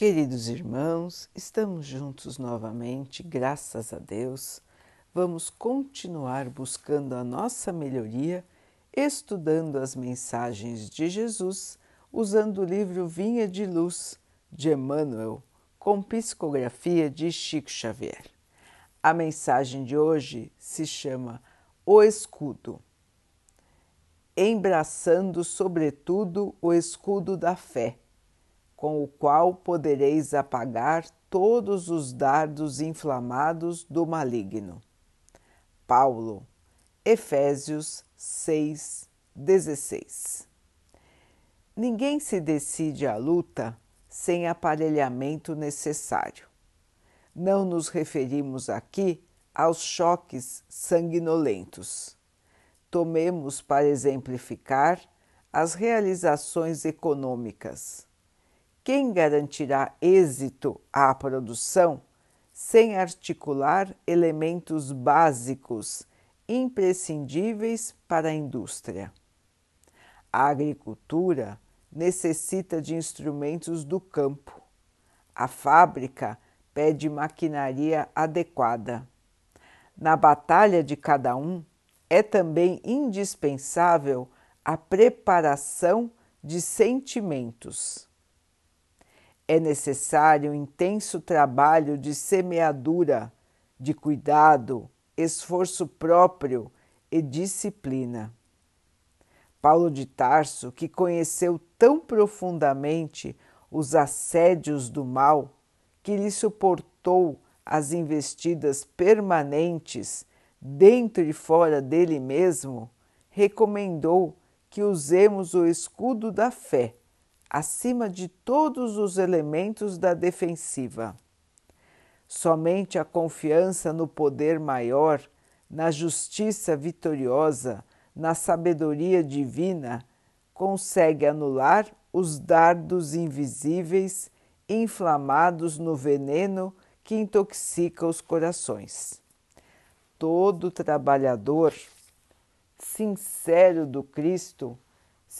Queridos irmãos, estamos juntos novamente, graças a Deus. Vamos continuar buscando a nossa melhoria, estudando as mensagens de Jesus, usando o livro Vinha de Luz de Emmanuel, com psicografia de Chico Xavier. A mensagem de hoje se chama O Escudo. Embraçando, sobretudo, o escudo da fé com o qual podereis apagar todos os dardos inflamados do maligno. Paulo, Efésios 6, 16. Ninguém se decide à luta sem aparelhamento necessário. Não nos referimos aqui aos choques sanguinolentos. Tomemos para exemplificar as realizações econômicas quem garantirá êxito à produção sem articular elementos básicos imprescindíveis para a indústria? A agricultura necessita de instrumentos do campo. A fábrica pede maquinaria adequada. Na batalha de cada um, é também indispensável a preparação de sentimentos é necessário um intenso trabalho de semeadura, de cuidado, esforço próprio e disciplina. Paulo de Tarso, que conheceu tão profundamente os assédios do mal, que lhe suportou as investidas permanentes dentro e fora dele mesmo, recomendou que usemos o escudo da fé acima de todos os elementos da defensiva. Somente a confiança no poder maior, na justiça vitoriosa, na sabedoria divina, consegue anular os dardos invisíveis inflamados no veneno que intoxica os corações. Todo trabalhador sincero do Cristo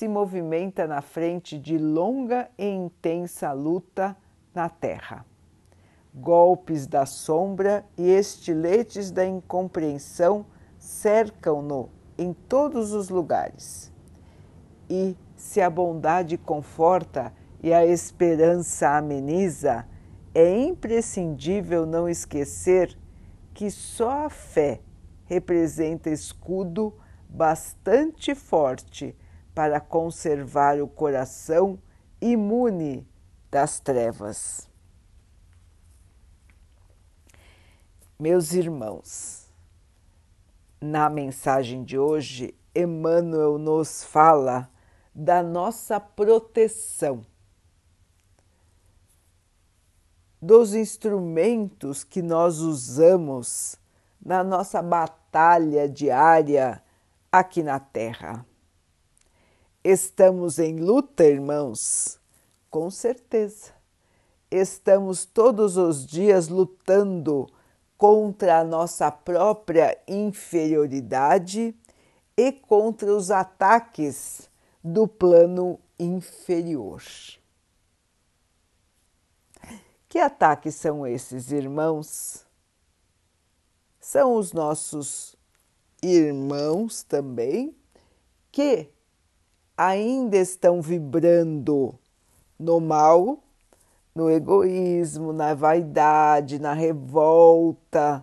se movimenta na frente de longa e intensa luta na terra. Golpes da sombra e estiletes da incompreensão cercam-no em todos os lugares. E, se a bondade conforta e a esperança ameniza, é imprescindível não esquecer que só a fé representa escudo bastante forte para conservar o coração imune das trevas. Meus irmãos, na mensagem de hoje, Emmanuel nos fala da nossa proteção, dos instrumentos que nós usamos na nossa batalha diária aqui na Terra. Estamos em luta, irmãos? Com certeza. Estamos todos os dias lutando contra a nossa própria inferioridade e contra os ataques do plano inferior. Que ataques são esses, irmãos? São os nossos irmãos também que ainda estão vibrando no mal, no egoísmo, na vaidade, na revolta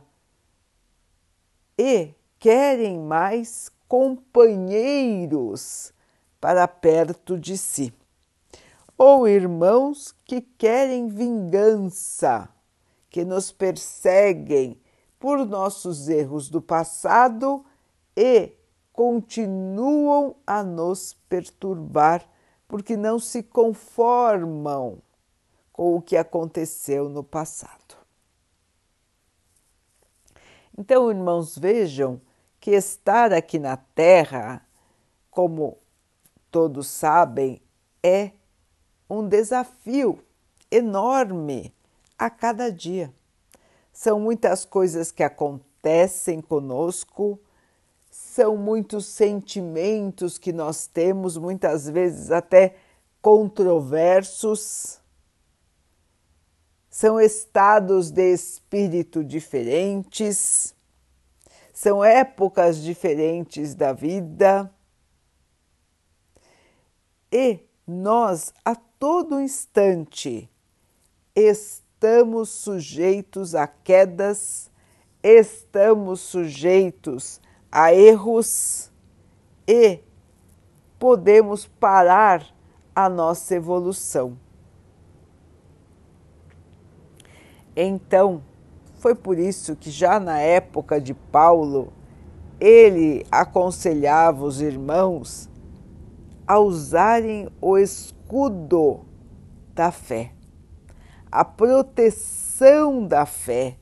e querem mais companheiros para perto de si, ou irmãos que querem vingança, que nos perseguem por nossos erros do passado e continuam a nos perturbar porque não se conformam com o que aconteceu no passado. Então, irmãos, vejam que estar aqui na Terra, como todos sabem, é um desafio enorme a cada dia. São muitas coisas que acontecem conosco são muitos sentimentos que nós temos, muitas vezes até controversos, são estados de espírito diferentes, são épocas diferentes da vida. E nós, a todo instante, estamos sujeitos a quedas, estamos sujeitos a erros e podemos parar a nossa evolução. Então, foi por isso que já na época de Paulo, ele aconselhava os irmãos a usarem o escudo da fé, a proteção da fé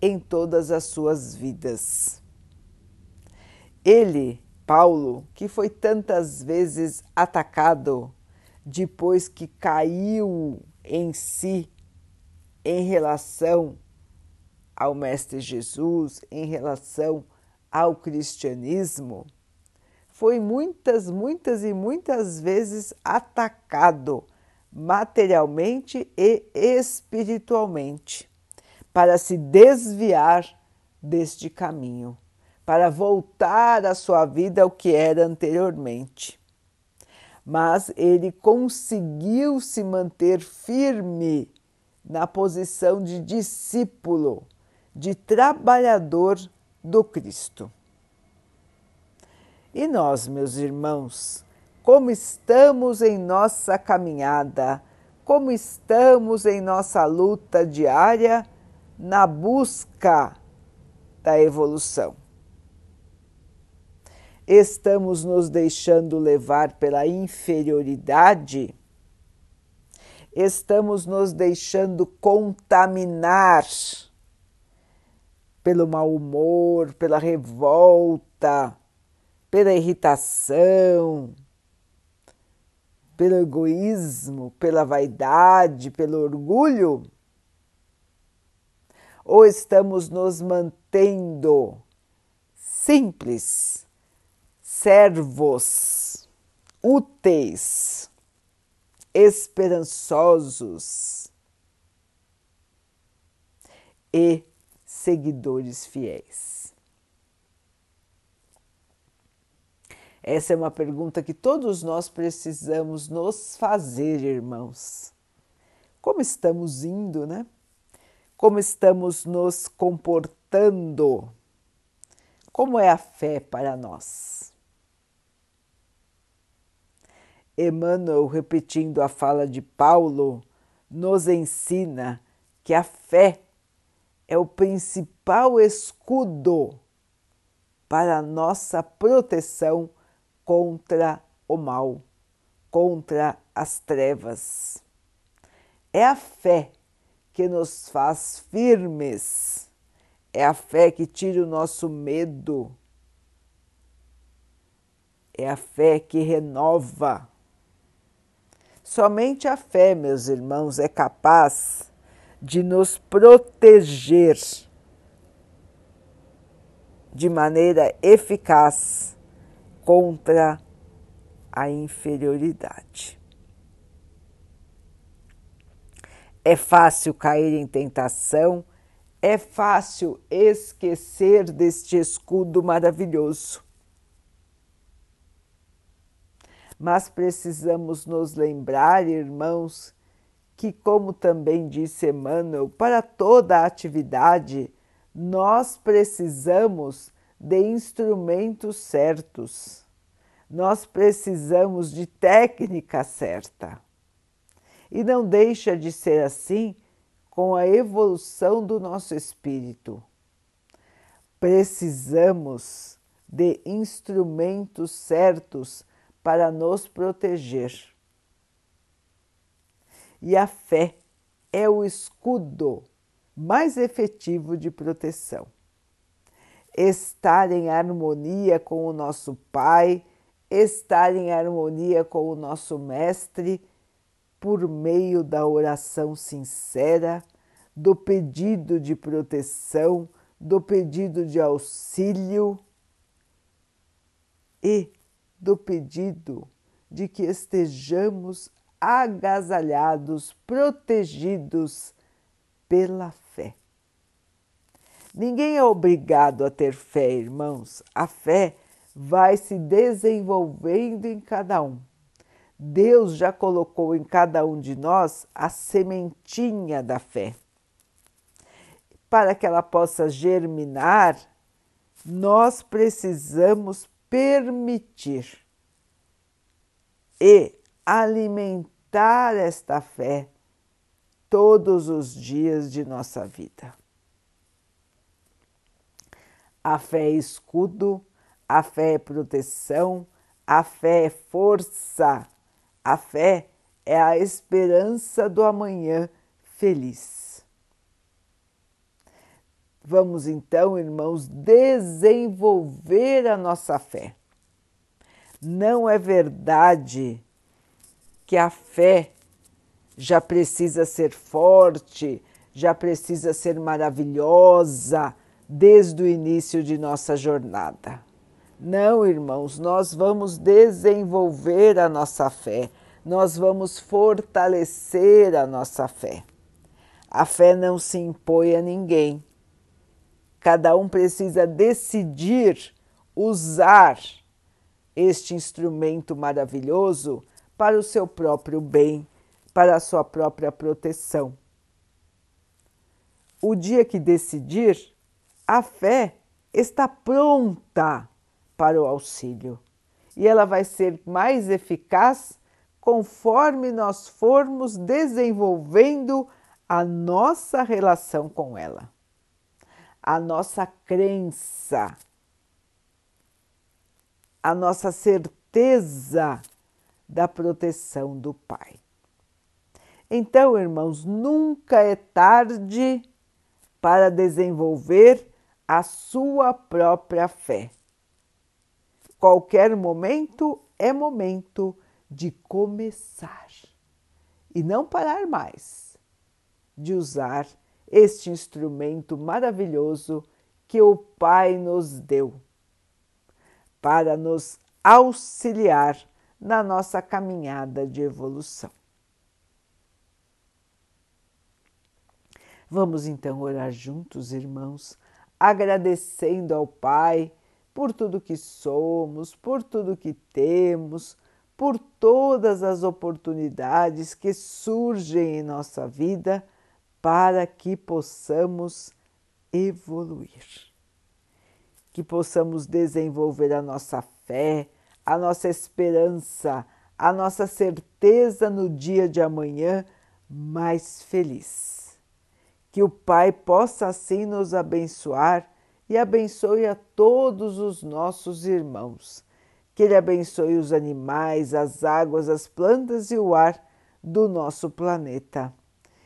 em todas as suas vidas. Ele, Paulo, que foi tantas vezes atacado depois que caiu em si em relação ao Mestre Jesus, em relação ao cristianismo, foi muitas, muitas e muitas vezes atacado materialmente e espiritualmente para se desviar deste caminho, para voltar a sua vida ao que era anteriormente. Mas ele conseguiu se manter firme na posição de discípulo, de trabalhador do Cristo. E nós, meus irmãos, como estamos em nossa caminhada, como estamos em nossa luta diária na busca da evolução. Estamos nos deixando levar pela inferioridade estamos nos deixando contaminar pelo mau humor, pela revolta, pela irritação, pelo egoísmo, pela vaidade, pelo orgulho? Ou estamos nos mantendo simples, servos, úteis? esperançosos e seguidores fiéis? Essa é uma pergunta que todos nós precisamos nos fazer, irmãos. Como estamos indo, né? Como estamos nos comportando? Como é a fé para nós? Emmanuel, repetindo a fala de Paulo, nos ensina que a fé é o principal escudo para a nossa proteção contra o mal, contra as trevas. É a fé que nos faz firmes, é a fé que tira o nosso medo, é a fé que renova Somente a fé, meus irmãos, é capaz de nos proteger de maneira eficaz contra a inferioridade. É fácil cair em tentação, é fácil esquecer deste escudo maravilhoso. Mas precisamos nos lembrar, irmãos, que, como também disse Emmanuel, para toda atividade nós precisamos de instrumentos certos, nós precisamos de técnica certa. E não deixa de ser assim com a evolução do nosso espírito. Precisamos de instrumentos certos para nos proteger. E a fé é o escudo mais efetivo de proteção. Estar em harmonia com o nosso Pai, estar em harmonia com o nosso Mestre, por meio da oração sincera, do pedido de proteção, do pedido de auxílio e do pedido de que estejamos agasalhados, protegidos pela fé. Ninguém é obrigado a ter fé, irmãos. A fé vai se desenvolvendo em cada um. Deus já colocou em cada um de nós a sementinha da fé. Para que ela possa germinar, nós precisamos permitir e alimentar esta fé todos os dias de nossa vida. A fé é escudo, a fé é proteção, a fé é força, a fé é a esperança do amanhã feliz. Vamos então, irmãos, desenvolver a nossa fé. Não é verdade que a fé já precisa ser forte, já precisa ser maravilhosa desde o início de nossa jornada. Não, irmãos, nós vamos desenvolver a nossa fé, nós vamos fortalecer a nossa fé. A fé não se impõe a ninguém. Cada um precisa decidir usar este instrumento maravilhoso para o seu próprio bem para a sua própria proteção. O dia que decidir, a fé está pronta para o auxílio e ela vai ser mais eficaz conforme nós formos desenvolvendo a nossa relação com ela, a nossa crença, a nossa certeza da proteção do Pai. Então, irmãos, nunca é tarde para desenvolver a sua própria fé. Qualquer momento é momento de começar e não parar mais de usar este instrumento maravilhoso que o Pai nos deu para nos auxiliar na nossa caminhada de evolução. Vamos então orar juntos, irmãos, agradecendo ao Pai por tudo que somos, por tudo que temos, por todas as oportunidades que surgem em nossa vida para que possamos evoluir, que possamos desenvolver a nossa fé, a nossa esperança, a nossa certeza no dia de amanhã mais feliz que o Pai possa assim nos abençoar e abençoe a todos os nossos irmãos. Que Ele abençoe os animais, as águas, as plantas e o ar do nosso planeta.